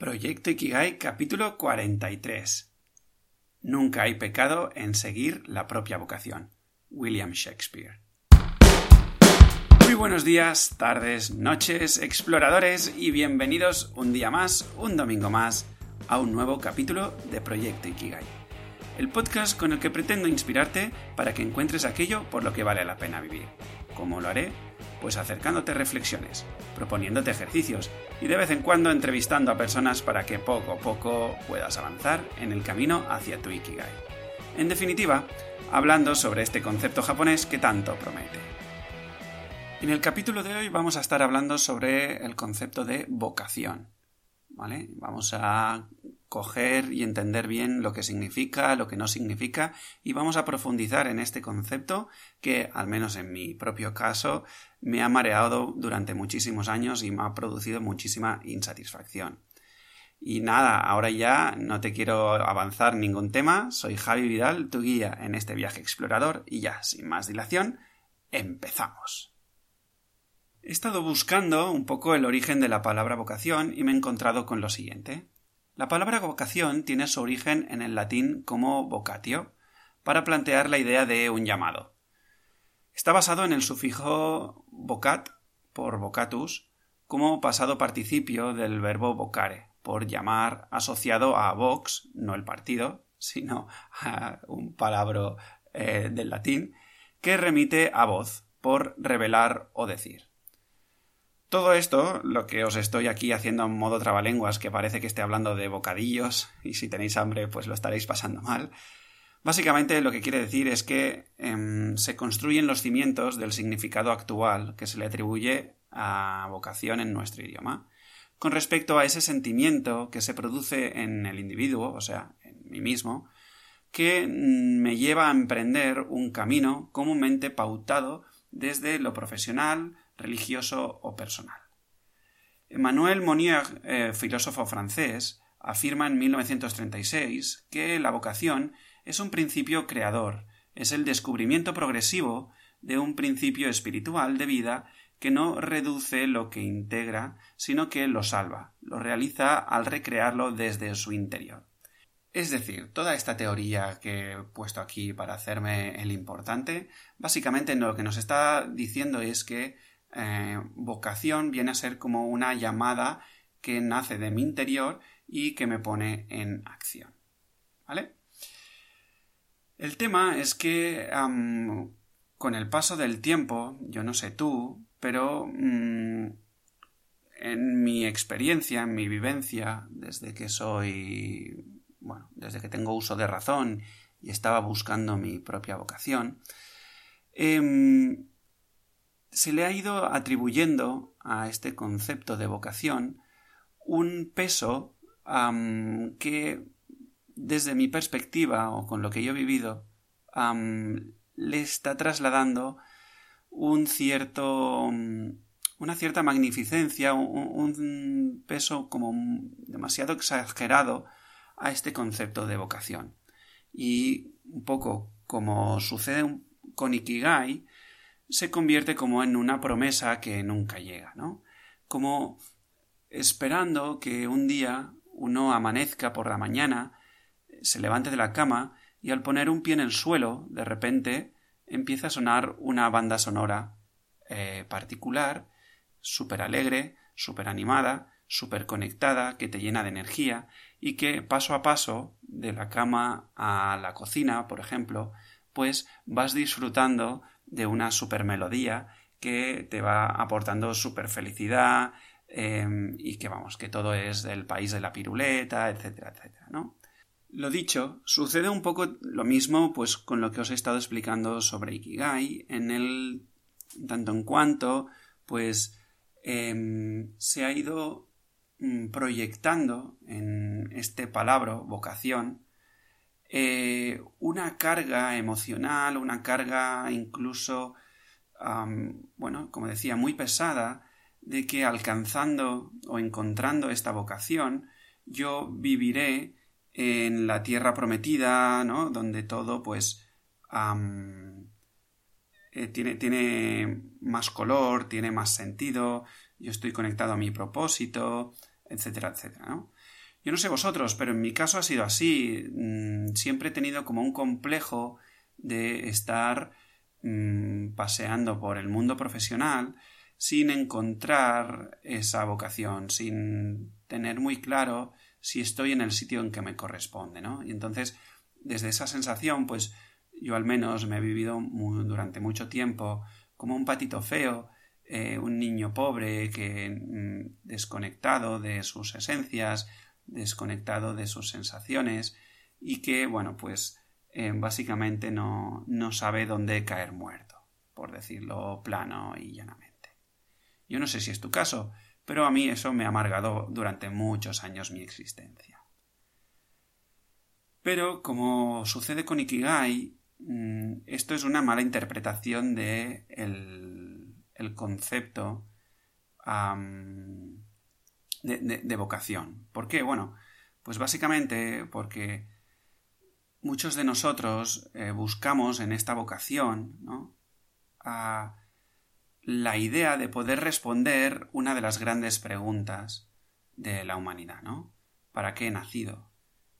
Proyecto Ikigai capítulo 43. Nunca hay pecado en seguir la propia vocación. William Shakespeare. Muy buenos días, tardes, noches, exploradores y bienvenidos un día más, un domingo más, a un nuevo capítulo de Proyecto Ikigai. El podcast con el que pretendo inspirarte para que encuentres aquello por lo que vale la pena vivir. ¿Cómo lo haré? Pues acercándote reflexiones, proponiéndote ejercicios y de vez en cuando entrevistando a personas para que poco a poco puedas avanzar en el camino hacia tu Ikigai. En definitiva, hablando sobre este concepto japonés que tanto promete. En el capítulo de hoy vamos a estar hablando sobre el concepto de vocación. ¿Vale? Vamos a coger y entender bien lo que significa, lo que no significa, y vamos a profundizar en este concepto que, al menos en mi propio caso, me ha mareado durante muchísimos años y me ha producido muchísima insatisfacción. Y nada, ahora ya no te quiero avanzar ningún tema, soy Javi Vidal, tu guía en este viaje explorador, y ya, sin más dilación, empezamos. He estado buscando un poco el origen de la palabra vocación y me he encontrado con lo siguiente. La palabra vocación tiene su origen en el latín como vocatio, para plantear la idea de un llamado. Está basado en el sufijo vocat por vocatus como pasado participio del verbo vocare, por llamar asociado a vox, no el partido, sino a un palabra eh, del latín, que remite a voz, por revelar o decir. Todo esto, lo que os estoy aquí haciendo en modo trabalenguas, que parece que esté hablando de bocadillos, y si tenéis hambre, pues lo estaréis pasando mal. Básicamente lo que quiere decir es que em, se construyen los cimientos del significado actual que se le atribuye a vocación en nuestro idioma, con respecto a ese sentimiento que se produce en el individuo, o sea, en mí mismo, que mm, me lleva a emprender un camino comúnmente pautado desde lo profesional, religioso o personal. Emmanuel Monnier, eh, filósofo francés, afirma en 1936 que la vocación es un principio creador, es el descubrimiento progresivo de un principio espiritual de vida que no reduce lo que integra, sino que lo salva, lo realiza al recrearlo desde su interior. Es decir, toda esta teoría que he puesto aquí para hacerme el importante, básicamente lo que nos está diciendo es que eh, vocación viene a ser como una llamada que nace de mi interior y que me pone en acción. ¿Vale? El tema es que con el paso del tiempo, yo no sé tú, pero mm, en mi experiencia, en mi vivencia, desde que soy, bueno, desde que tengo uso de razón y estaba buscando mi propia vocación, em, se le ha ido atribuyendo a este concepto de vocación un peso que desde mi perspectiva o con lo que yo he vivido le está trasladando un cierto una cierta magnificencia un, peso como demasiado exagerado a este concepto de vocación. Y un poco como sucede con Ikigai se convierte como en una promesa que nunca llega, ¿no? Como esperando que un día uno amanezca por la mañana, se levante de la cama y al poner un pie en el suelo, de repente empieza a sonar una banda sonora eh, particular, súper alegre, súper animada, súper conectada, que te llena de energía y que paso a paso, de la cama a la cocina, por ejemplo, pues vas disfrutando de una super melodía que te va aportando super felicidad em, y que vamos, que todo es del país de la piruleta, etcétera, etcétera, ¿no? Lo dicho, sucede un poco lo mismo pues con lo que os he estado explicando sobre Ikigai, en el tanto en cuanto pues em, se ha ido mm, proyectando en este palabra vocación eh, una carga emocional, una carga incluso, bueno, como decía, muy pesada, de que alcanzando o encontrando esta vocación, yo viviré en la tierra prometida, ¿no? Donde todo, pues, eh, tiene, tiene más color, tiene más sentido, yo estoy conectado a mi propósito, etcétera, etcétera, ¿no? Yo no sé vosotros, pero en mi caso ha sido así. Mm, siempre he tenido como un complejo de estar mm, paseando por el mundo profesional sin encontrar esa vocación, sin tener muy claro si estoy en el sitio en que me corresponde, ¿no? Y entonces, desde esa sensación, pues yo al menos me he vivido durante mucho tiempo como un patito feo, eh, un niño pobre que mm, desconectado de sus esencias, desconectado de sus sensaciones y que, bueno, pues eh, básicamente no, no sabe dónde caer muerto, por decirlo plano y llanamente. Yo no sé si es tu caso, pero a mí eso me ha amargado durante muchos años mi existencia. Pero, como sucede con Ikigai, mm, esto es una mala interpretación de el, concepto de, vocación. ¿Por qué? Bueno, pues básicamente porque muchos de nosotros eh, buscamos en esta vocación ¿no? a la idea de poder responder una de las grandes preguntas de la humanidad, ¿no? ¿Para qué he nacido?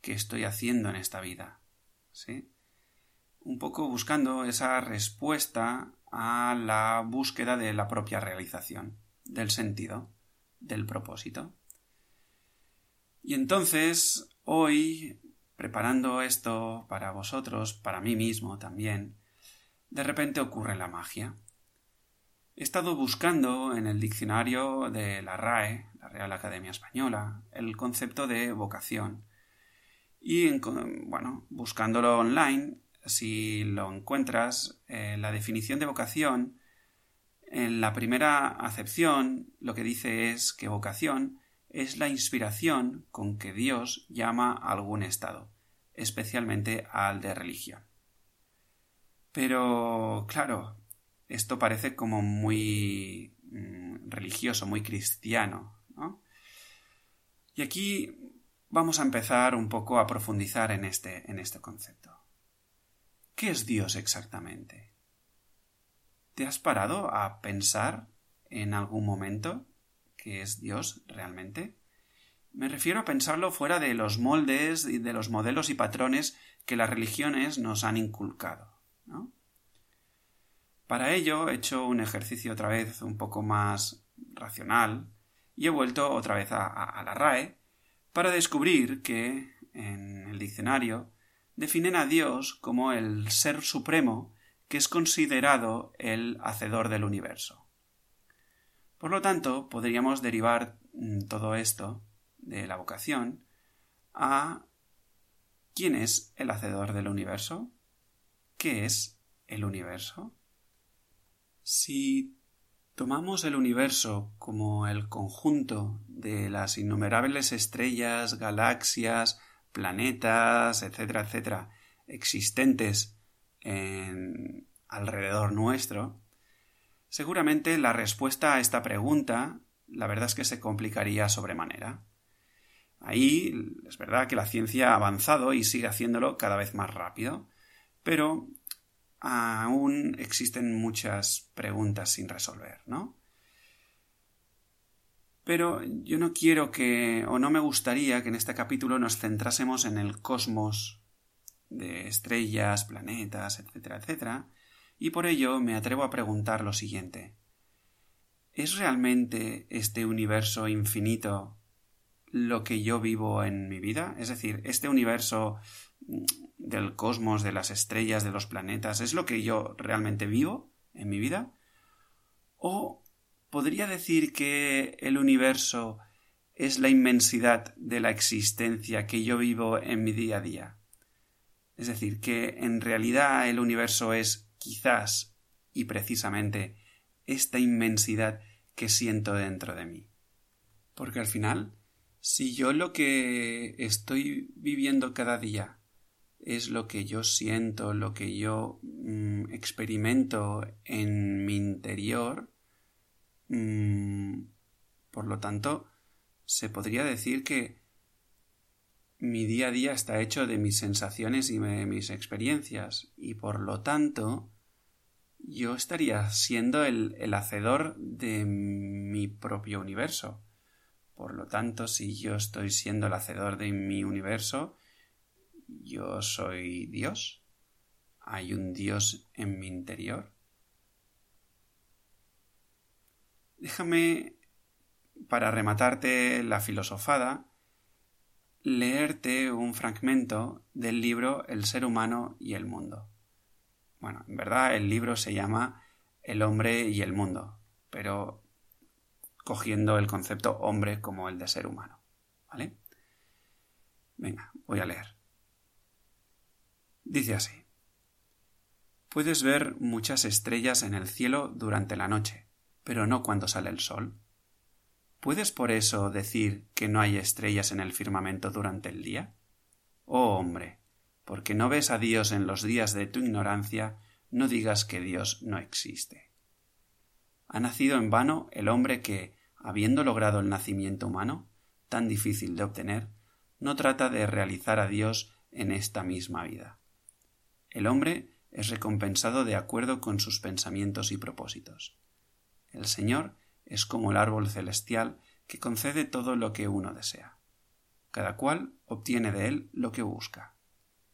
¿Qué estoy haciendo en esta vida? ¿Sí? Un poco buscando esa respuesta a la búsqueda de la propia realización, del sentido, del propósito. Y entonces, hoy, preparando esto para vosotros, para mí mismo también, de repente ocurre la magia. He estado buscando en el diccionario de la RAE, la Real Academia Española, el concepto de vocación. Y, bueno, buscándolo online, si lo encuentras, eh, la definición de vocación, en la primera acepción, lo que dice es que vocación es la inspiración con que Dios llama a algún estado, especialmente al de religión. Pero, claro, esto parece como muy mm, religioso, muy cristiano, ¿no? Y aquí vamos a empezar un poco a profundizar en este, en este concepto. ¿Qué es Dios exactamente? ¿Te has parado a pensar en algún momento qué es Dios realmente? Me refiero a pensarlo fuera de los moldes y de los modelos y patrones que las religiones nos han inculcado. Para ello he hecho un ejercicio otra vez un poco más racional y he vuelto otra vez a, la RAE para descubrir que en el diccionario definen a Dios como el ser supremo que es considerado el hacedor del universo. Por lo tanto, podríamos derivar mm, todo esto de la vocación a ¿quién es el hacedor del universo? ¿Qué es el universo? Si tomamos el universo como el conjunto de las innumerables estrellas, galaxias, planetas, etcétera, etcétera, existentes alrededor nuestro, seguramente la respuesta a esta pregunta la verdad es que se complicaría sobremanera. Ahí es verdad que la ciencia ha avanzado y sigue haciéndolo cada vez más rápido, pero aún existen muchas preguntas sin resolver, ¿no? Pero yo no quiero que, o no me gustaría que en este capítulo nos centrásemos en el cosmos de estrellas, planetas, etcétera, etcétera, y por ello me atrevo a preguntar lo siguiente. ¿Es realmente este universo infinito lo que yo vivo en mi vida? Es decir, este universo del cosmos, de las estrellas, de los planetas, es lo que yo realmente vivo en mi vida? ¿O podría decir que el universo es la inmensidad de la existencia que yo vivo en mi día a día? Es decir, que en realidad el universo es quizás y precisamente esta inmensidad que siento dentro de mí. Porque al final, si yo lo que estoy viviendo cada día es lo que yo siento, lo que yo mm, experimento en mi interior. Mm, por lo tanto, se podría decir que mi día a día está hecho de mis sensaciones y de mis experiencias y por lo tanto yo estaría siendo el hacedor de mi propio universo Por lo tanto, si yo estoy siendo el hacedor de mi universo, yo soy Dios. Hay un Dios en mi interior. Déjame, para rematarte la filosofada, leerte un fragmento del libro El ser humano y el mundo. Bueno, en verdad el libro se llama El hombre y el mundo, pero cogiendo el concepto hombre como el de ser humano. ¿Vale? Venga, voy a leer. Dice así. Puedes ver muchas estrellas en el cielo durante la noche, pero no cuando sale el sol. ¿Puedes por eso decir que no hay estrellas en el firmamento durante el día? Oh hombre, porque no ves a Dios en los días de tu ignorancia, no digas que Dios no existe. Ha nacido en vano el hombre que, habiendo logrado el nacimiento humano, tan difícil de obtener, no trata de realizar a Dios en esta misma vida. El hombre es recompensado de acuerdo con sus pensamientos y propósitos. El Señor es como el árbol celestial que concede todo lo que uno desea. Cada cual obtiene de él lo que busca.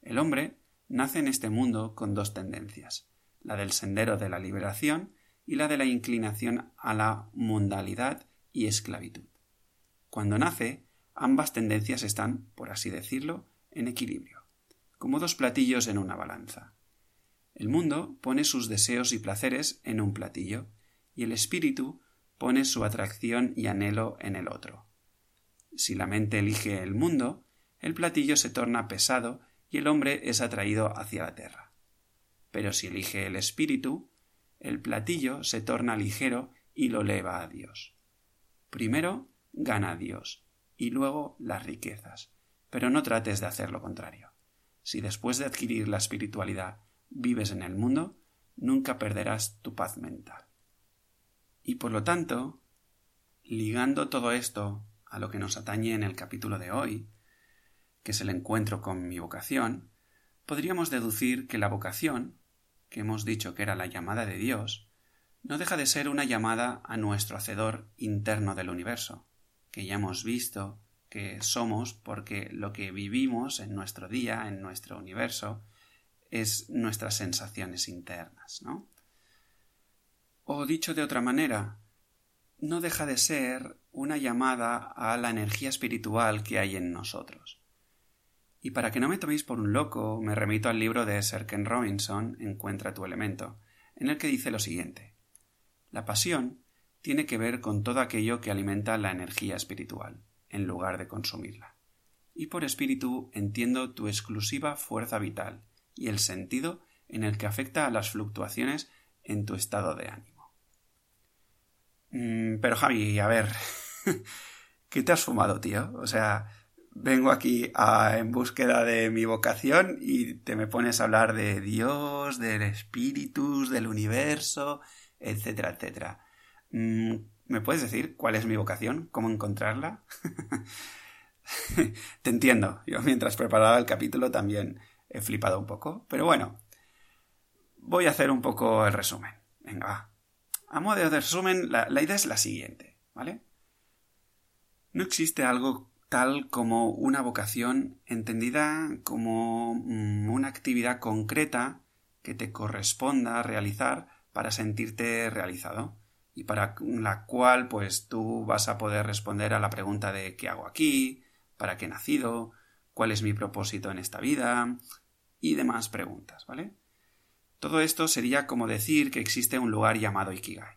El hombre nace en este mundo con dos tendencias, la del sendero de la liberación y la de la inclinación a la mundalidad y esclavitud. Cuando nace, ambas tendencias están, por así decirlo, en equilibrio, como dos platillos en una balanza. El mundo pone sus deseos y placeres en un platillo, y el espíritu pone su atracción y anhelo en el otro. Si la mente elige el mundo, el platillo se torna pesado y el hombre es atraído hacia la tierra. Pero si elige el espíritu, el platillo se torna ligero y lo eleva a Dios. Primero gana Dios y luego las riquezas, pero no trates de hacer lo contrario. Si después de adquirir la espiritualidad vives en el mundo, nunca perderás tu paz mental. Y por lo tanto, ligando todo esto a lo que nos atañe en el capítulo de hoy, que es el encuentro con mi vocación, podríamos deducir que la vocación, que hemos dicho que era la llamada de Dios, no deja de ser una llamada a nuestro Hacedor interno del universo, que ya hemos visto que somos porque lo que vivimos en nuestro día, en nuestro universo, es nuestras sensaciones internas, ¿no? O dicho de otra manera, no deja de ser una llamada a la energía espiritual que hay en nosotros. Y para que no me toméis por un loco, me remito al libro de Sir Ken Robinson, Encuentra tu elemento, en el que dice lo siguiente. La pasión tiene que ver con todo aquello que alimenta la energía espiritual, en lugar de consumirla. Y por espíritu entiendo tu exclusiva fuerza vital y el sentido en el que afecta a las fluctuaciones en tu estado de ánimo. Mm, pero Javi, a ver, ¿qué te has fumado, tío? O sea, vengo aquí en búsqueda de mi vocación y te me pones a hablar de Dios, del espíritu, del universo, etcétera, etcétera. Mm, ¿Me puedes decir cuál es mi vocación? ¿Cómo encontrarla? te entiendo. Yo mientras preparaba el capítulo también he flipado un poco. Pero bueno, voy a hacer un poco el resumen. Venga, va. A modo de resumen, la, idea es la siguiente, ¿vale? No existe algo tal como una vocación entendida como mm, una actividad concreta que te corresponda realizar para sentirte realizado y para la cual pues tú vas a poder responder a la pregunta de ¿qué hago aquí? ¿para qué he nacido? ¿cuál es mi propósito en esta vida? y demás preguntas, ¿vale? Todo esto sería como decir que existe un lugar llamado Ikigai.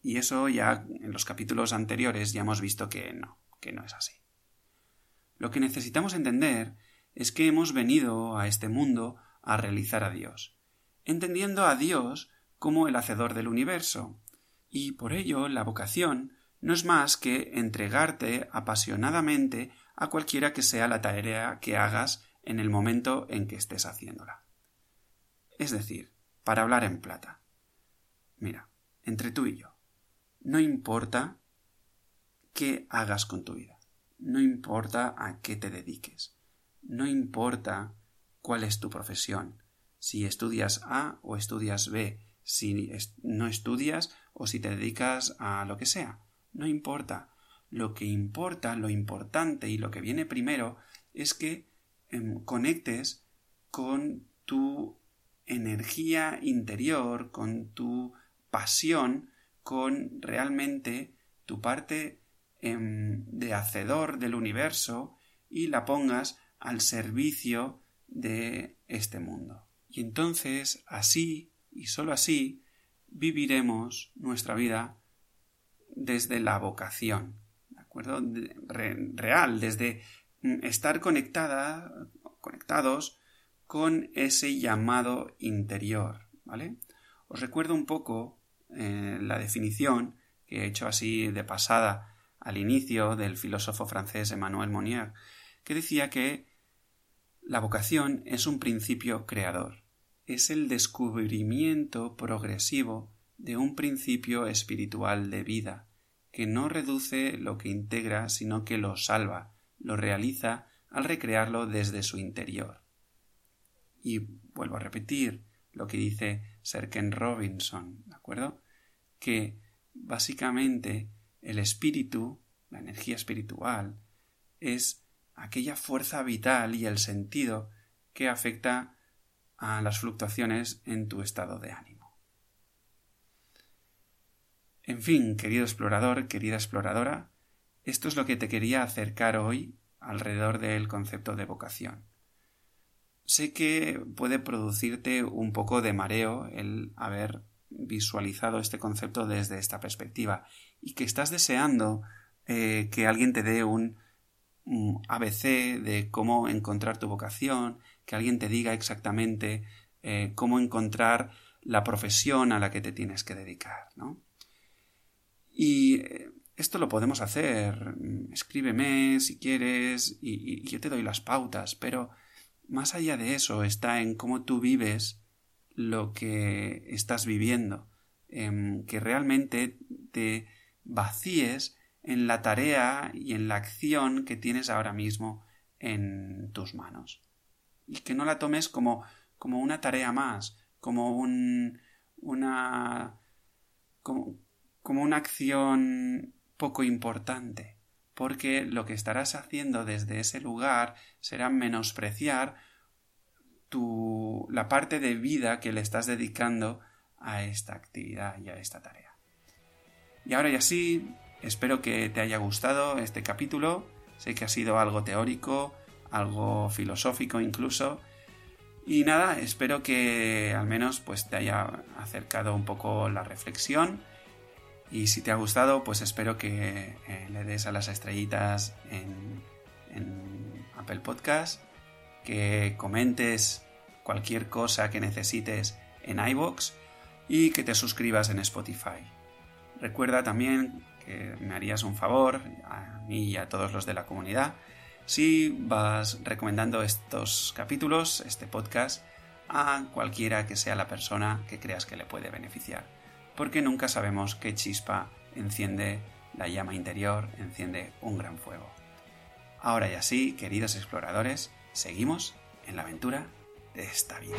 Y eso ya en los capítulos anteriores ya hemos visto que no, que no es así. Lo que necesitamos entender es que hemos venido a este mundo a realizar a Dios, entendiendo a Dios como el hacedor del universo, y por ello la vocación no es más que entregarte apasionadamente a cualquiera que sea la tarea que hagas en el momento en que estés haciéndola. Es decir, para hablar en plata. Mira, entre tú y yo, no importa qué hagas con tu vida, no importa a qué te dediques, no importa cuál es tu profesión, si estudias A o estudias B, si no estudias o si te dedicas a lo que sea, no importa. lo que importa, lo importante y lo que viene primero es que em, conectes con tu energía interior, con tu pasión, con realmente tu parte em, de hacedor del universo y la pongas al servicio de este mundo. Y entonces, así y sólo así, viviremos nuestra vida desde la vocación, ¿de acuerdo? real, desde mm, estar conectada, conectados con ese llamado interior, ¿vale? Os recuerdo un poco eh, la definición que he hecho así de pasada al inicio del filósofo francés Emmanuel Monnier, que decía que la vocación es un principio creador, es el descubrimiento progresivo de un principio espiritual de vida, que no reduce lo que integra, sino que lo salva, lo realiza al recrearlo desde su interior. Y vuelvo a repetir lo que dice Sir Ken Robinson, ¿de acuerdo? Que básicamente el espíritu, la energía espiritual, es aquella fuerza vital y el sentido que afecta a las fluctuaciones en tu estado de ánimo. En fin, querido explorador, querida exploradora, esto es lo que te quería acercar hoy alrededor del concepto de vocación. Sé que puede producirte un poco de mareo el haber visualizado este concepto desde esta perspectiva y que estás deseando eh, que alguien te dé un ABC de cómo encontrar tu vocación, que alguien te diga exactamente eh, cómo encontrar la profesión a la que te tienes que dedicar, ¿no? Y eh, esto lo podemos hacer. Escríbeme si quieres y, yo te doy las pautas, pero más allá de eso está en cómo tú vives lo que estás viviendo, en que realmente te vacíes en la tarea y en la acción que tienes ahora mismo en tus manos. Y que no la tomes como, como una tarea más, como un, una, como, como una acción poco importante, porque lo que estarás haciendo desde ese lugar será menospreciar la parte de vida que le estás dedicando a esta actividad y a esta tarea. Y ahora ya sí, Espero que te haya gustado este capítulo. Sé que ha sido algo teórico, algo filosófico incluso. Y nada, espero que al menos pues te haya acercado un poco la reflexión. Y si te ha gustado, pues espero que eh, le des a las estrellitas en, en Apple Podcast, que comentes cualquier cosa que necesites en iBox y que te suscribas en Spotify. Recuerda también me harías un favor, a mí y a todos los de la comunidad, si vas recomendando estos capítulos, este podcast, a cualquiera que sea la persona que creas que le puede beneficiar. Porque nunca sabemos qué chispa enciende la llama interior, enciende un gran fuego. Ahora y así, queridos exploradores, seguimos en la aventura de esta vida.